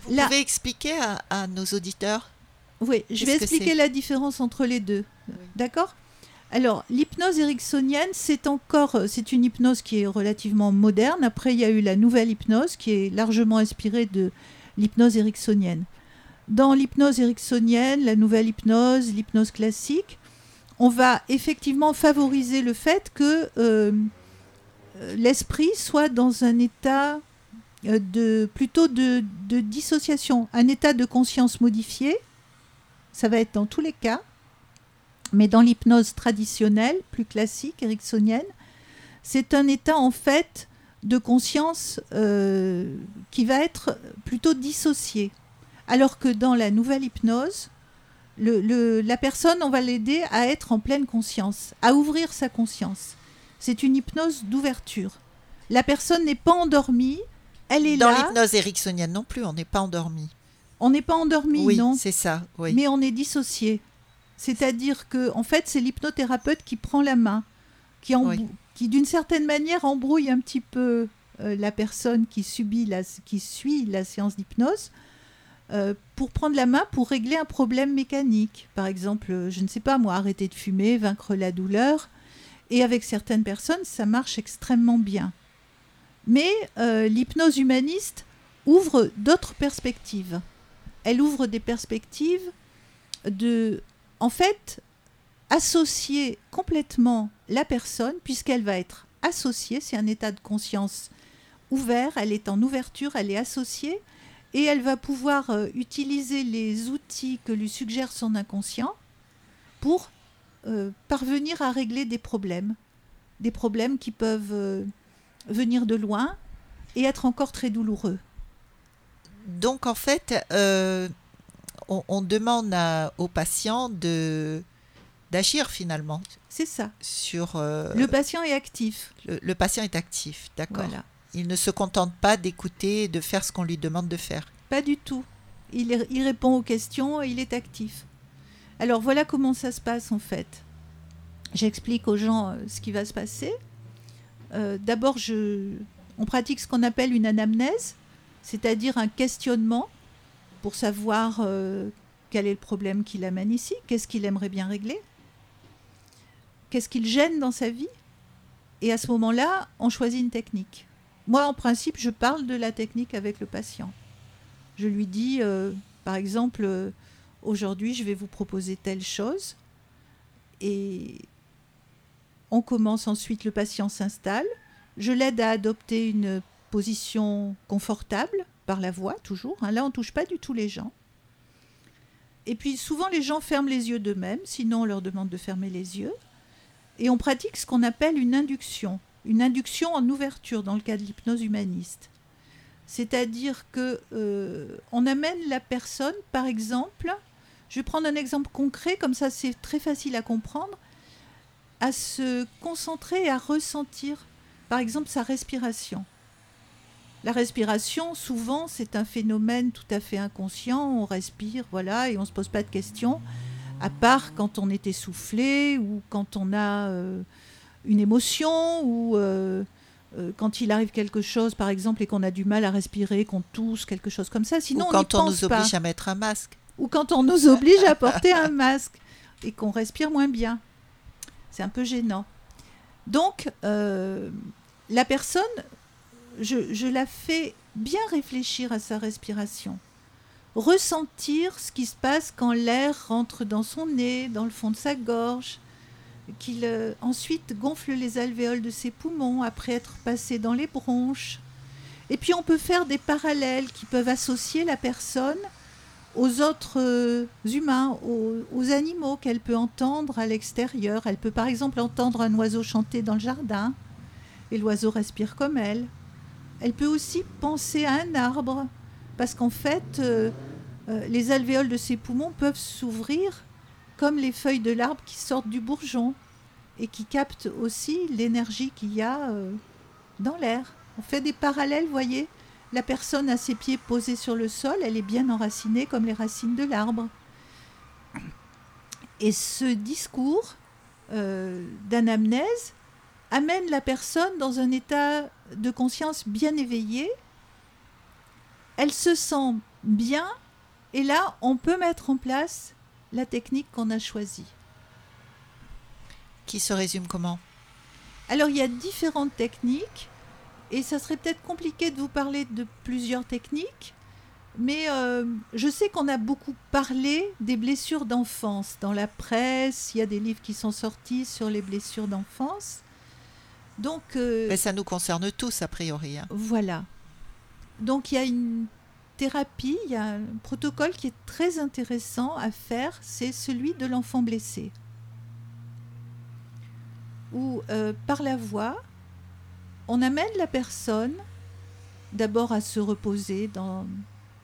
Vous Là- pouvez expliquer à, à nos auditeurs Oui, je vais expliquer la différence entre les deux. D'accord? Alors, l'hypnose ericksonienne, c'est encore, euh, c'est une hypnose qui est relativement moderne. Après, il y a eu la nouvelle hypnose qui est largement inspirée de l'hypnose ericksonienne. Dans l'hypnose ericksonienne, la nouvelle hypnose, l'hypnose classique, on va effectivement favoriser le fait que euh, l'esprit soit dans un état euh, de plutôt de, de dissociation, un état de conscience modifié. Ça va être dans tous les cas. Mais dans l'hypnose traditionnelle, plus classique, ericksonienne, c'est un état en fait de conscience euh, qui va être plutôt dissocié. Alors que dans la nouvelle hypnose, le- le- la personne, on va l'aider à être en pleine conscience, à ouvrir sa conscience. C'est une hypnose d'ouverture. La personne n'est pas endormie, elle est Dans là. l'hypnose ericksonienne non plus, on n'est pas endormi. On n'est pas endormi, oui, non c'est ça. Oui. mais on est dissocié. C'est-à-dire que, en fait, c'est l'hypnothérapeute qui prend la main, qui, embrou- Oui. qui d'une certaine manière embrouille un petit peu euh, la personne qui subit la, qui suit la séance d'hypnose euh, pour prendre la main pour régler un problème mécanique. Par exemple, euh, je ne sais pas moi, arrêter de fumer, vaincre la douleur. Et avec certaines personnes, ça marche extrêmement bien. Mais euh, l'hypnose humaniste ouvre d'autres perspectives. Elle ouvre des perspectives de, en fait, associer complètement la personne, puisqu'elle va être associée, c'est un état de conscience ouvert, elle est en ouverture, elle est associée, et elle va pouvoir euh, utiliser les outils que lui suggère son inconscient pour euh, parvenir à régler des problèmes, des problèmes qui peuvent euh, venir de loin et être encore très douloureux. Donc en fait, on, on demande à- aux patients de d'agir finalement C'est ça. sur Le patient est actif. le, le patient est actif, d'accord. Voilà. Il ne se contente pas d'écouter et de faire ce qu'on lui demande de faire. Pas du tout. Il, répond aux questions et il est actif. Alors voilà comment ça se passe en fait. J'explique aux gens euh, ce qui va se passer. Euh, D'abord, on pratique ce qu'on appelle une anamnèse, c'est-à-dire un questionnement pour savoir euh, quel est le problème qui l'amène ici, qu'est-ce qu'il aimerait bien régler, qu'est-ce qu'il gêne dans sa vie. Et à ce moment-là, on choisit une technique. Moi, en principe, je parle de la technique avec le patient. Je lui dis, euh, par exemple, euh, aujourd'hui, je vais vous proposer telle chose. Et on commence ensuite, le patient s'installe. Je l'aide à adopter une position confortable par la voix, toujours. hein. Là, on ne touche pas du tout les gens. Et puis, souvent, les gens ferment les yeux d'eux-mêmes, sinon on leur demande de fermer les yeux. Et on pratique ce qu'on appelle une induction. Une induction en ouverture dans le cas de l'hypnose humaniste. C'est-à-dire que euh, on amène la personne, par exemple, je vais prendre un exemple concret, comme ça c'est très facile à comprendre, à se concentrer et à ressentir, par exemple, sa respiration. La respiration, souvent, c'est un phénomène tout à fait inconscient. On respire, voilà, et on ne se pose pas de questions, à part quand on est essoufflé ou quand on a euh, une émotion ou euh, euh, quand il arrive quelque chose, par exemple, et qu'on a du mal à respirer, qu'on tousse, quelque chose comme ça. Sinon, Ou on quand on nous pas. oblige à mettre un masque. Ou quand on nous oblige à porter un masque et qu'on respire moins bien. C'est un peu gênant. Donc, euh, la personne, je, je la fais bien réfléchir à sa respiration. Ressentir ce qui se passe quand l'air rentre dans son nez, dans le fond de sa gorge, qu'il euh, ensuite gonfle les alvéoles de ses poumons après être passé dans les bronches. Et puis on peut faire des parallèles qui peuvent associer la personne aux autres euh, humains, aux, aux animaux qu'elle peut entendre à l'extérieur. Elle peut par exemple entendre un oiseau chanter dans le jardin, et l'oiseau respire comme elle. Elle peut aussi penser à un arbre, parce qu'en fait, euh, les alvéoles de ses poumons peuvent s'ouvrir comme les feuilles de l'arbre qui sortent du bourgeon, et qui captent aussi l'énergie qu'il y a euh, dans l'air. On fait des parallèles, voyez la personne a ses pieds posés sur le sol, elle est bien enracinée comme les racines de l'arbre. Et ce discours euh, d'anamnèse amène la personne dans un état de conscience bien éveillé. Elle se sent bien et là, on peut mettre en place la technique qu'on a choisie. Qui se résume comment? Alors, il y a différentes techniques et ça serait peut-être compliqué de vous parler de plusieurs techniques, mais euh, je sais qu'on a beaucoup parlé des blessures d'enfance. Dans la presse, il y a des livres qui sont sortis sur les blessures d'enfance. Donc, euh, Mais ça nous concerne tous, a priori. hein. voilà. Donc, il y a une thérapie, il y a un protocole qui est très intéressant à faire, c'est celui de l'enfant blessé. Où, euh, par la voix, on amène la personne d'abord à se reposer dans,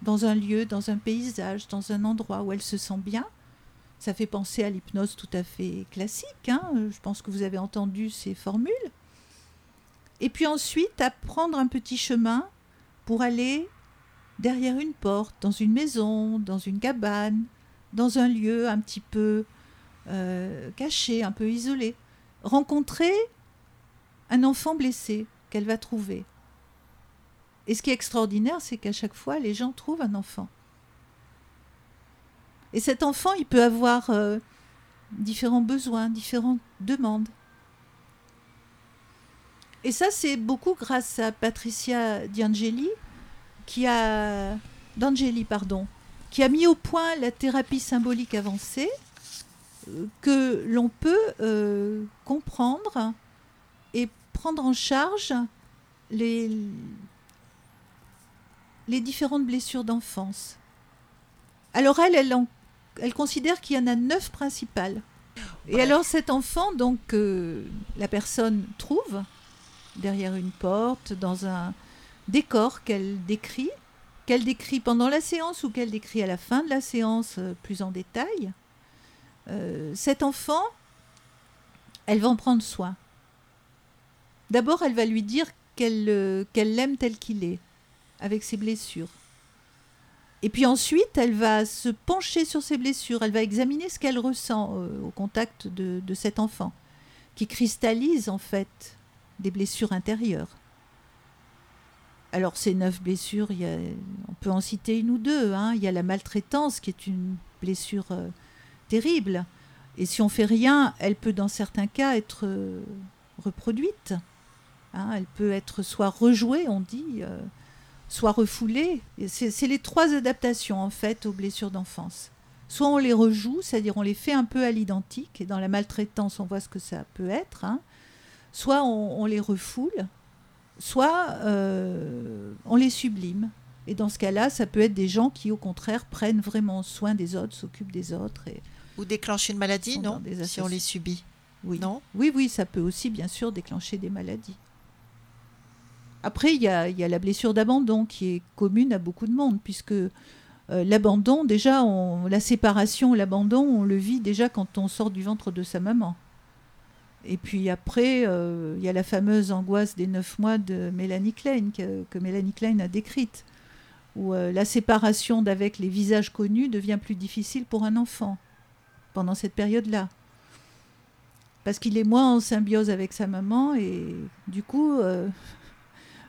dans un lieu, dans un paysage, dans un endroit où elle se sent bien. Ça fait penser à l'hypnose tout à fait classique. hein. Je pense que vous avez entendu ces formules. Et puis ensuite, à prendre un petit chemin pour aller derrière une porte, dans une maison, dans une cabane, dans un lieu un petit peu euh, caché, un peu isolé. Rencontrer un enfant blessé qu'elle va trouver. Et ce qui est extraordinaire, c'est qu'à chaque fois, les gens trouvent un enfant. Et cet enfant, il peut avoir euh, différents besoins, différentes demandes. Et ça, c'est beaucoup grâce à Patricia D'Angeli, qui a d'Angeli, pardon, qui a mis au point la thérapie symbolique avancée euh, que l'on peut euh, comprendre et prendre en charge les, les différentes blessures d'enfance. Alors elle, elle, en- elle considère qu'il y en a neuf principales. Et alors cet enfant, donc euh, la personne trouve derrière une porte, dans un décor qu'elle décrit, qu'elle décrit pendant la séance ou qu'elle décrit à la fin de la séance euh, plus en détail. Euh, cet enfant, elle va en prendre soin. D'abord, elle va lui dire qu'elle euh, qu'elle l'aime tel qu'il est, avec ses blessures. Et puis ensuite, elle va se pencher sur ses blessures, elle va examiner ce qu'elle ressent au contact de, de cet enfant, qui cristallise en fait des blessures intérieures. Alors ces neuf blessures, on peut en citer une ou deux. hein. Il y a la maltraitance qui est une blessure euh, terrible. Et si on fait rien, elle peut dans certains cas être euh, reproduite. Hein, elle peut être soit rejouée, on dit, euh, soit refoulée. C'est les trois adaptations en fait aux blessures d'enfance. Soit on les rejoue, c'est-à-dire on les fait un peu à l'identique, et dans la maltraitance on voit ce que ça peut être. hein. Soit on les refoule, soit euh, on les sublime. Et dans ce cas-là, ça peut être des gens qui, au contraire, prennent vraiment soin des autres, s'occupent des autres. Et, Ou déclencher une maladie, non Si on les subit. oui. Non Oui, oui, ça peut aussi, bien sûr, déclencher des maladies. Après, il y a, il y a la blessure d'abandon qui est commune à beaucoup de monde, puisque euh, l'abandon, déjà, on- la séparation, l'abandon, on le vit déjà quand on sort du ventre de sa maman. Et puis après, euh, il y a la fameuse angoisse des neuf mois de Mélanie Klein, que, que Mélanie Klein a décrite, où euh, la séparation d'avec les visages connus devient plus difficile pour un enfant pendant cette période-là. Parce qu'il est moins en symbiose avec sa maman et du coup, euh,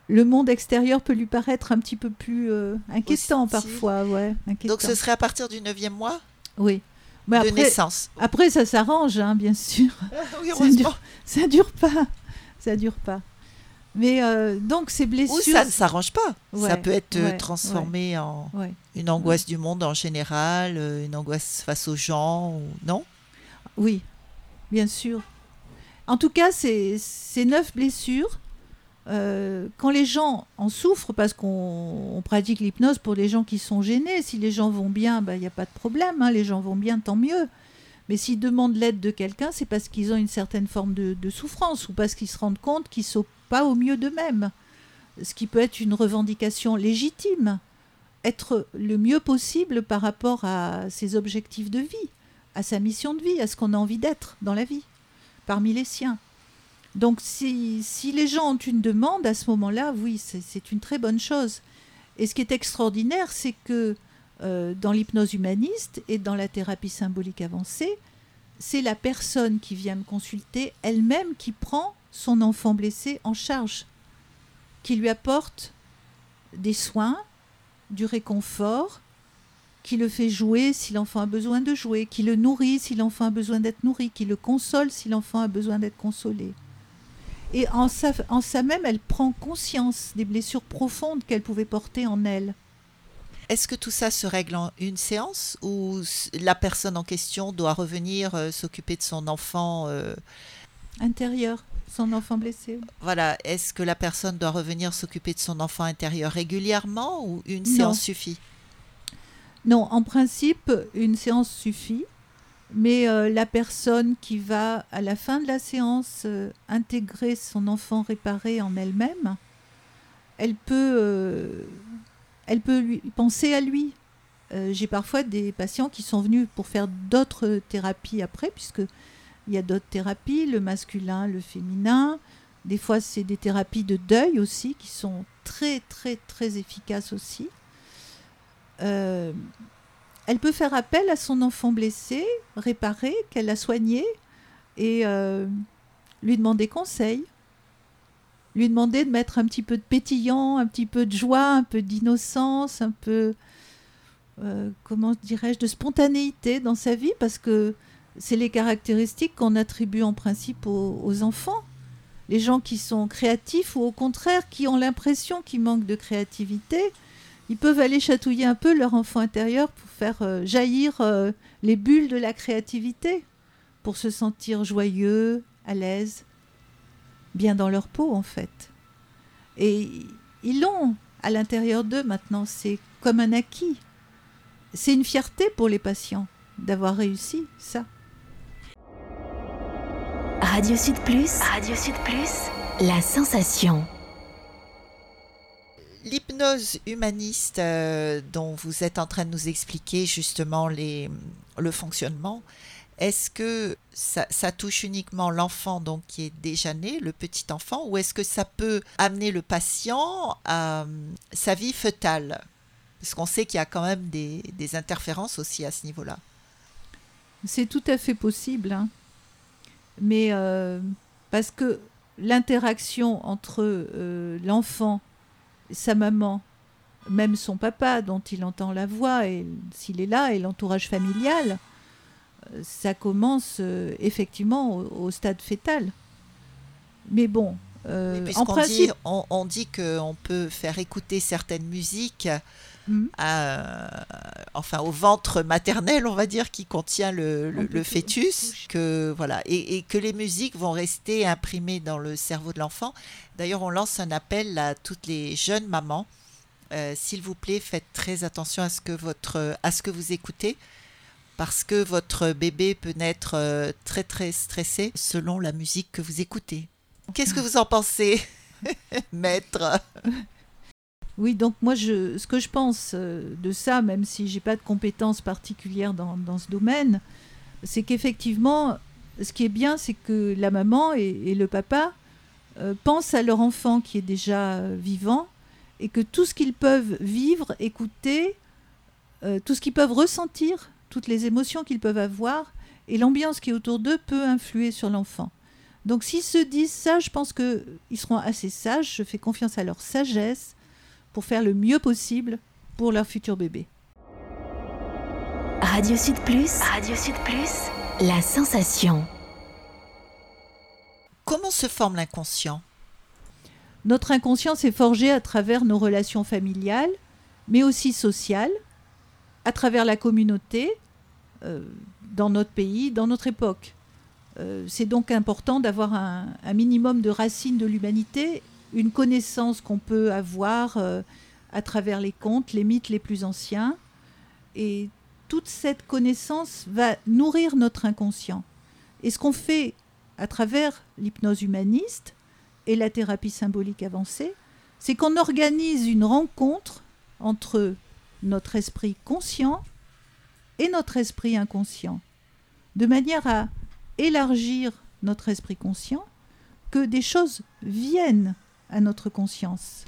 le monde extérieur peut lui paraître un petit peu plus inquiétant parfois. Ouais, inquiétant. Donc ce serait à partir du neuvième mois? Oui. Mais de après, naissance. après, ça s'arrange, hein, bien sûr. oui, Ça dure, ça dure pas. Ça dure pas. Mais euh, donc ces blessures. Ou ça ne s'arrange pas. ça peut être euh, ouais, transformé en une angoisse du monde en général, euh, une angoisse face aux gens, ou... non? Oui, bien sûr. En tout cas, ces, ces neuf blessures, euh, quand les gens en souffrent, parce qu'on on pratique l'hypnose pour les gens qui sont gênés, si les gens vont bien, il n'y a pas de problème, hein, les gens vont bien, tant mieux. Mais s'ils demandent l'aide de quelqu'un, c'est parce qu'ils ont une certaine forme de souffrance ou parce qu'ils se rendent compte qu'ils ne sont pas au mieux d'eux-mêmes. Ce qui peut être une revendication légitime. Être le mieux possible par rapport à ses objectifs de vie, à sa mission de vie, à ce qu'on a envie d'être dans la vie, parmi les siens. Donc si, les gens ont une demande, à ce moment-là, oui, c'est c'est une très bonne chose. Et ce qui est extraordinaire, c'est que euh, dans l'hypnose humaniste et dans la thérapie symbolique avancée, c'est la personne qui vient me consulter elle-même qui prend son enfant blessé en charge, qui lui apporte des soins, du réconfort, qui le fait jouer si l'enfant a besoin de jouer, qui le nourrit si l'enfant a besoin d'être nourri, qui le console si l'enfant a besoin d'être consolé. Et en ça, en ça même, elle prend conscience des blessures profondes qu'elle pouvait porter en elle. Est-ce que tout ça se règle en une séance ou la personne en question doit revenir euh, s'occuper de son enfant euh, Intérieure, son enfant blessé. Voilà, est-ce que la personne doit revenir s'occuper de son enfant intérieur régulièrement ou une Non. séance suffit? Non, en principe, une séance suffit, mais euh, la personne qui va, à la fin de la séance, euh, intégrer son enfant réparé en elle-même, elle peut, euh, elle peut lui, penser à lui. J'ai parfois des patients qui sont venus pour faire d'autres thérapies après, puisque il y a d'autres thérapies, le masculin, le féminin. Des fois, c'est des thérapies de deuil aussi, qui sont très, très, très efficaces aussi. Elle peut faire appel à son enfant blessé, réparé, qu'elle a soigné, et euh, lui demander conseil, lui demander de mettre un petit peu de pétillant, un petit peu de joie, un peu d'innocence, un peu, euh, comment dirais-je, de spontanéité dans sa vie, parce que c'est les caractéristiques qu'on attribue en principe aux enfants. Les gens qui sont créatifs ou au contraire qui ont l'impression qu'ils manquent de créativité, ils peuvent aller chatouiller un peu leur enfant intérieur pour faire euh, jaillir euh, les bulles de la créativité, pour se sentir joyeux, à l'aise, bien dans leur peau en fait. Et ils l'ont à l'intérieur d'eux maintenant, c'est comme un acquis. C'est une fierté pour les patients d'avoir réussi ça. Radio Sud Plus. Radio Sud Plus. La sensation. L'hypnose humaniste euh, dont vous êtes en train de nous expliquer justement le fonctionnement, est-ce que ça, touche uniquement l'enfant donc qui est déjà né, le petit enfant, ou est-ce que ça peut amener le patient à euh, sa vie fœtale? Parce qu'on sait qu'il y a quand même des, interférences aussi à ce niveau-là. C'est tout à fait possible. hein. Mais euh, parce que l'interaction entre l'enfant, sa maman, même son papa dont il entend la voix, et s'il est là, et l'entourage familial, euh, ça commence euh, effectivement au, au stade fœtal. Mais bon, euh, en principe, dit, on, on dit qu'on peut faire écouter certaines musiques Mhm. à- enfin au ventre maternel, on va dire, qui contient le, le- fœtus, que voilà, et, et que les musiques vont rester imprimées dans le cerveau de l'enfant. D'ailleurs, on lance un appel à toutes les jeunes mamans. Euh, S'il vous plaît, faites très attention à ce que votre, à ce que vous écoutez, parce que votre bébé peut naître euh, très très stressé selon la musique que vous écoutez. Qu'est-ce que vous en pensez, maître? Oui, donc moi, je, ce que je pense euh, de ça, même si j'ai pas de compétences particulières dans, dans ce domaine, c'est qu'effectivement, ce qui est bien, c'est que la maman et, le papa euh, pensent à leur enfant qui est déjà euh, vivant et que tout ce qu'ils peuvent vivre, écouter, tout ce qu'ils peuvent ressentir, toutes les émotions qu'ils peuvent avoir et l'ambiance qui est autour d'eux peut influer sur l'enfant. Donc s'ils se disent ça, je pense qu'ils seront assez sages, je fais confiance à leur sagesse pour faire le mieux possible pour leur futur bébé. Radio Sud Plus. Radio Sud Plus. La sensation. Comment se forme l'inconscient? Notre inconscient s'est forgé à travers nos relations familiales, mais aussi sociales, à travers la communauté, euh, dans notre pays, dans notre époque. Euh, c'est donc important d'avoir un, un minimum de racines de l'humanité, une connaissance qu'on peut avoir euh, à travers les contes, les mythes les plus anciens. Et toute cette connaissance va nourrir notre inconscient. Et ce qu'on fait à travers l'hypnose humaniste et la thérapie symbolique avancée, c'est qu'on organise une rencontre entre notre esprit conscient et notre esprit inconscient, de manière à élargir notre esprit conscient, que des choses viennent à notre conscience.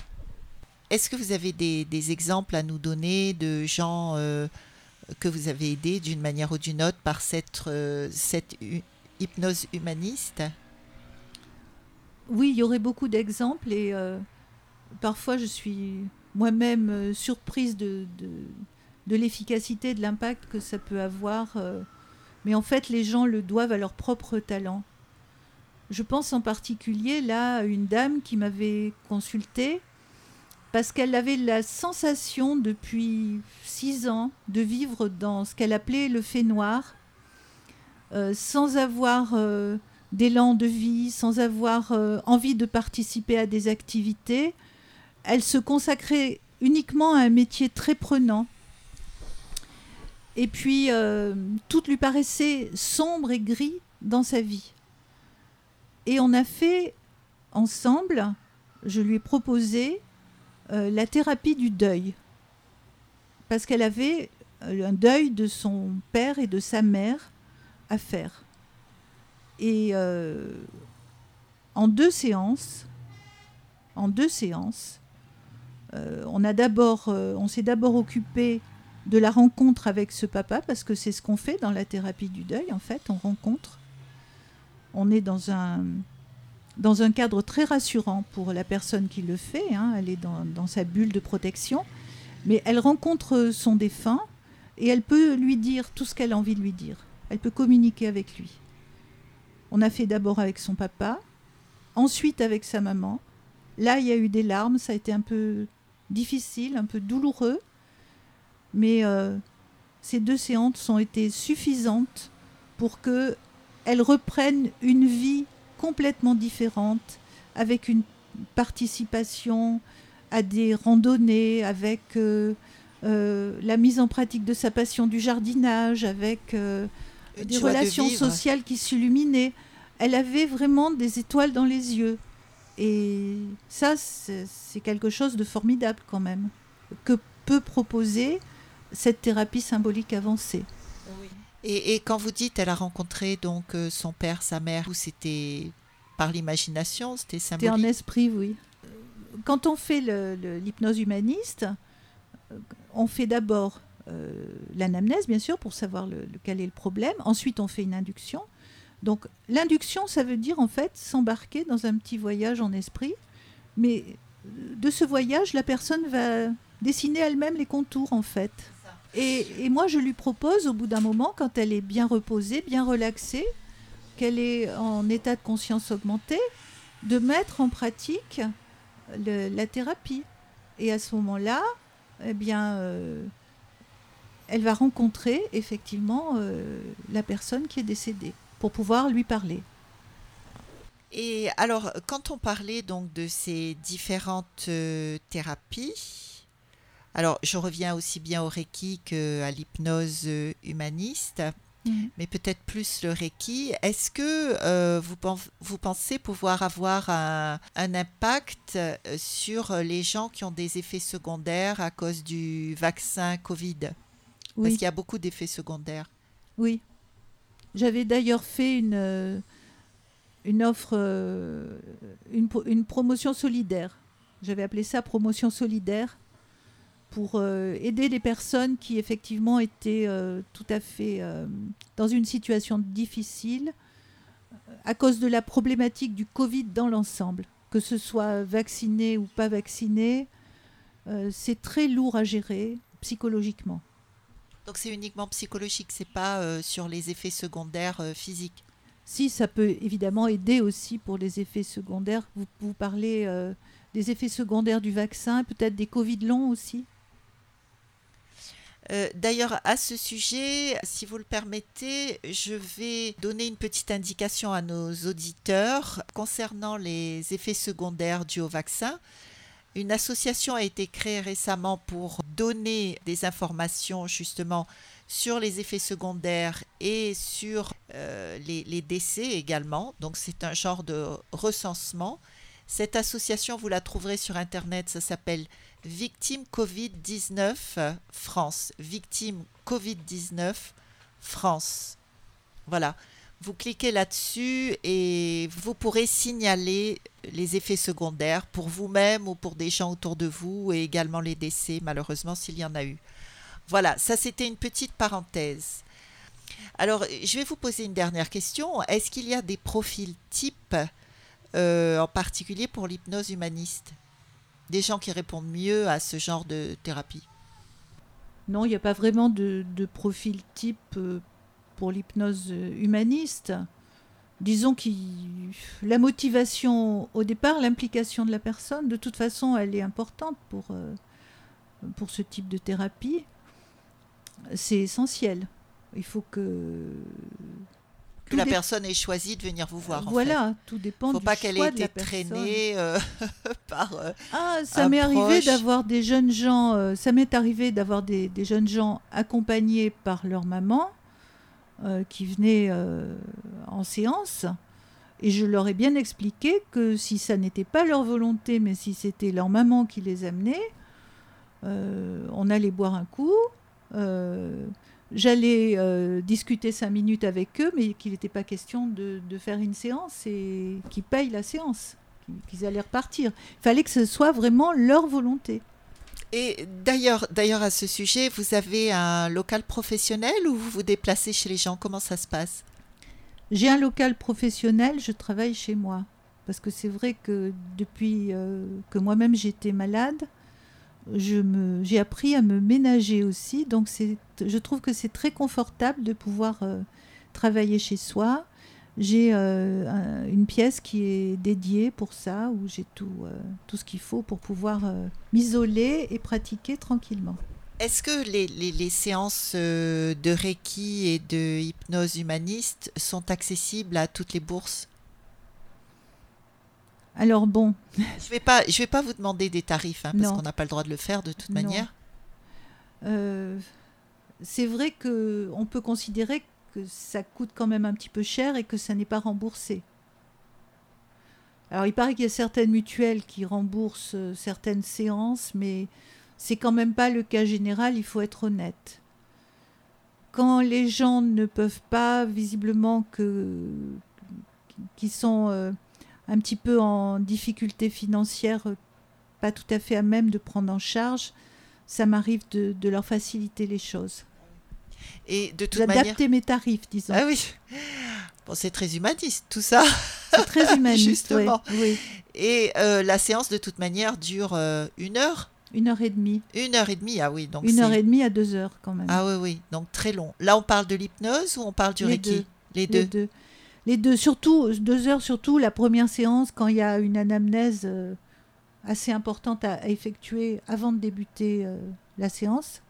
Est-ce que vous avez des, des exemples à nous donner de gens euh, que vous avez aidés d'une manière ou d'une autre par cette, euh, cette hypnose humaniste? Oui, il y aurait beaucoup d'exemples et euh, parfois je suis moi-même surprise de, de, de l'efficacité, de l'impact que ça peut avoir. mais en fait, les gens le doivent à leur propre talent. Je pense en particulier là à une dame qui m'avait consultée parce qu'elle avait la sensation depuis six ans de vivre dans ce qu'elle appelait le fait noir, euh, sans avoir euh, d'élan de vie, sans avoir euh, envie de participer à des activités. Elle se consacrait uniquement à un métier très prenant. Et puis, tout lui paraissait sombre et gris dans sa vie. Et on a fait ensemble, je lui ai proposé euh, la thérapie du deuil. Parce qu'elle avait euh, un deuil de son père et de sa mère à faire. Et euh, en deux séances, en deux séances, on a d'abord, on s'est d'abord occupé de la rencontre avec ce papa parce que c'est ce qu'on fait dans la thérapie du deuil. En fait, on rencontre. On est dans un dans un cadre très rassurant pour la personne qui le fait. hein. Elle est dans, sa bulle de protection, mais elle rencontre son défunt et elle peut lui dire tout ce qu'elle a envie de lui dire. Elle peut communiquer avec lui. On a fait d'abord avec son papa, ensuite avec sa maman. Là, il y a eu des larmes, ça a été un peu difficile, un peu douloureux, mais euh, ces deux séances ont été suffisantes pour que elle reprenne une vie complètement différente, avec une participation à des randonnées, avec euh, euh, la mise en pratique de sa passion du jardinage, avec euh, des de relations sociales qui s'illuminaient. Elle avait vraiment des étoiles dans les yeux. Et ça, c'est quelque chose de formidable quand même, que peut proposer cette thérapie symbolique avancée. Et, et quand vous dites elle a rencontré donc euh, son père, sa mère, c'était par l'imagination, c'était C'était en symbolique esprit, oui. Quand on fait l'hypnose humaniste, euh, on fait d'abord euh, l'anamnèse, bien sûr, pour savoir le- quel est le problème. Ensuite, on fait une induction. Donc, l'induction, ça veut dire en fait s'embarquer dans un petit voyage en esprit. Mais euh, de ce voyage, la personne va dessiner elle-même les contours, en fait. Et, moi, je lui propose, au bout d'un moment, quand elle est bien reposée, bien relaxée, qu'elle est en état de conscience augmenté, de mettre en pratique la thérapie. Et à ce moment-là, eh bien, euh, elle va rencontrer effectivement euh, la personne qui est décédée pour pouvoir lui parler. Et alors, quand on parlait donc de ces différentes euh, thérapies, alors je reviens aussi bien au Reiki qu'à l'hypnose euh, humaniste, mais peut-être plus le Reiki. Est-ce que euh, vous, pen- vous pensez pouvoir avoir un, un impact euh, sur les gens qui ont des effets secondaires à cause du vaccin Covid? Parce qu'il y a beaucoup d'effets secondaires. oui. J'avais d'ailleurs fait une, une offre, une promotion solidaire. J'avais appelé ça promotion solidaire pour euh, aider les personnes qui effectivement étaient euh, tout à fait euh, dans une situation difficile à cause de la problématique du Covid dans l'ensemble. Que ce soit vacciné ou pas vacciné, c'est très lourd à gérer psychologiquement. Donc c'est uniquement psychologique, c'est pas euh, sur les effets secondaires euh, physiques? Si, ça peut évidemment aider aussi pour les effets secondaires. Vous, vous parlez euh, des effets secondaires du vaccin, peut-être des Covid longs aussi? Euh, D'ailleurs, à ce sujet, si vous le permettez, je vais donner une petite indication à nos auditeurs concernant les effets secondaires dus au vaccin. Une association a été créée récemment pour donner des informations justement sur les effets secondaires et sur euh, les, les décès également. Donc c'est un genre de recensement. Cette association, vous la trouverez sur Internet, ça s'appelle Victime Covid-19 France. Victime Covid-19 France. Voilà. Vous cliquez là-dessus et vous pourrez signaler les effets secondaires pour vous-même ou pour des gens autour de vous et également les décès, malheureusement, s'il y en a eu. Voilà, ça c'était une petite parenthèse. Alors, je vais vous poser une dernière question. Est-ce qu'il y a des profils types, euh, en particulier pour l'hypnose humaniste Des gens qui répondent mieux à ce genre de thérapie Non, il n'y a pas vraiment de, profil type euh, pour l'hypnose humaniste. Disons que la motivation au départ, l'implication de la personne, de toute façon, elle est importante pour, euh, pour ce type de thérapie. C'est essentiel. Il faut que... Que tout la dé- personne ait choisi de venir vous voir. en fait. Voilà, tout dépend faut du pas qu'elle ait été traînée euh, par. euh, Ah, ça m'est arrivé d'avoir des jeunes gens, euh, ça m'est arrivé d'avoir des, des jeunes gens accompagnés par leur maman qui venaient en séance. Et je leur ai bien expliqué que si ça n'était pas leur volonté, mais si c'était leur maman qui les amenait, on allait boire un coup. J'allais euh, discuter cinq minutes avec eux, mais qu'il n'était pas question de, de faire une séance et qu'ils payent la séance, qu'ils- allaient repartir. Il fallait que ce soit vraiment leur volonté. Et d'ailleurs, d'ailleurs à ce sujet, vous avez un local professionnel ou vous vous déplacez chez les gens? Comment ça se passe? J'ai un local professionnel, je travaille chez moi. Parce que c'est vrai que depuis euh, que moi-même j'étais malade, j'ai appris à me ménager aussi. Donc je trouve que c'est très confortable de pouvoir euh, travailler chez soi. J'ai euh, un- une pièce qui est dédiée pour ça, où j'ai tout, euh, tout ce qu'il faut pour pouvoir m'isoler et pratiquer tranquillement. Est-ce que les, les- les séances de Reiki et de hypnose humaniste sont accessibles à toutes les bourses? Alors bon, Je vais pas, je vais pas vous demander des tarifs hein, parce qu'on n'a pas le droit de le faire de toute Non. manière. Euh, c'est vrai que on peut considérer que ça coûte quand même un petit peu cher et que ça n'est pas remboursé. Alors il paraît qu'il y a certaines mutuelles qui remboursent euh, certaines séances, mais c'est quand même pas le cas général, il faut être honnête. Quand les gens ne peuvent pas, visiblement, que qui sont euh, un petit peu en difficulté financière, euh, pas tout à fait à même de prendre en charge, ça m'arrive de, de leur faciliter les choses. Et de toute manière. D'adapter mes tarifs, disons. Ah oui. Bon, c'est très humaniste tout ça. C'est très humaniste, ouais, Justement. oui. Et euh, la séance de toute manière dure euh, une heure, Une heure et demie. une heure et demie. Ah oui, donc Une heure et demie à deux heures quand même. Ah oui, oui, donc très long. Là, on parle de l'hypnose ou on parle du Les Reiki? deux. Les Les deux. deux. Les deux, surtout, deux heures surtout, la première séance, quand il y a une anamnèse euh, assez importante à, effectuer avant de débuter euh, la séance.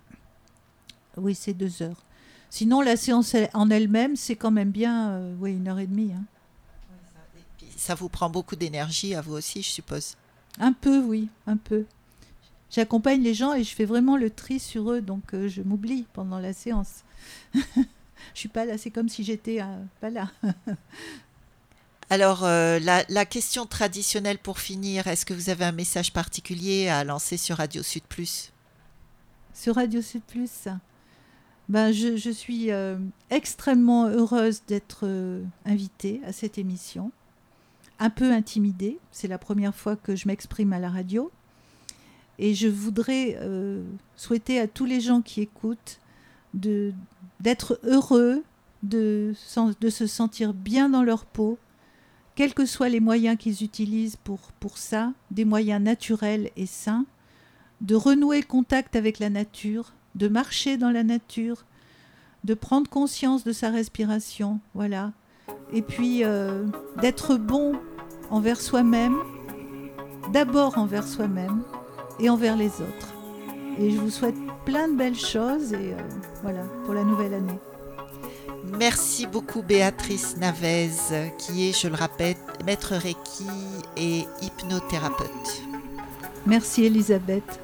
Oui, c'est deux heures. Sinon, la séance en elle-même, c'est quand même bien euh, oui, une heure et demie. hein. Ça vous prend beaucoup d'énergie à vous aussi, je suppose. Un peu, oui, un peu. J'accompagne les gens et je fais vraiment le tri sur eux, donc euh, je m'oublie pendant la séance. je suis pas là, c'est comme si j'étais euh, pas là. Alors, euh, la, la question traditionnelle pour finir, est-ce que vous avez un message particulier à lancer sur Radio Sud Plus? Sur Radio Sud Plus, Ben, je, je suis euh, extrêmement heureuse d'être euh, invitée à cette émission. Un peu intimidée, c'est la première fois que je m'exprime à la radio. Et je voudrais souhaiter à tous les gens qui écoutent de- d'être heureux, de, se sentir bien dans leur peau, quels que soient les moyens qu'ils utilisent pour, pour ça, des moyens naturels et sains, de renouer le contact avec la nature, de marcher dans la nature, de prendre conscience de sa respiration, voilà. Et puis euh, d'être bon envers soi-même, d'abord envers soi-même et envers les autres. Et je vous souhaite plein de belles choses et euh, voilà pour la nouvelle année. Merci beaucoup Béatrice Navez, qui est, je le répète, maître Reiki et hypnothérapeute. Merci Elisabeth.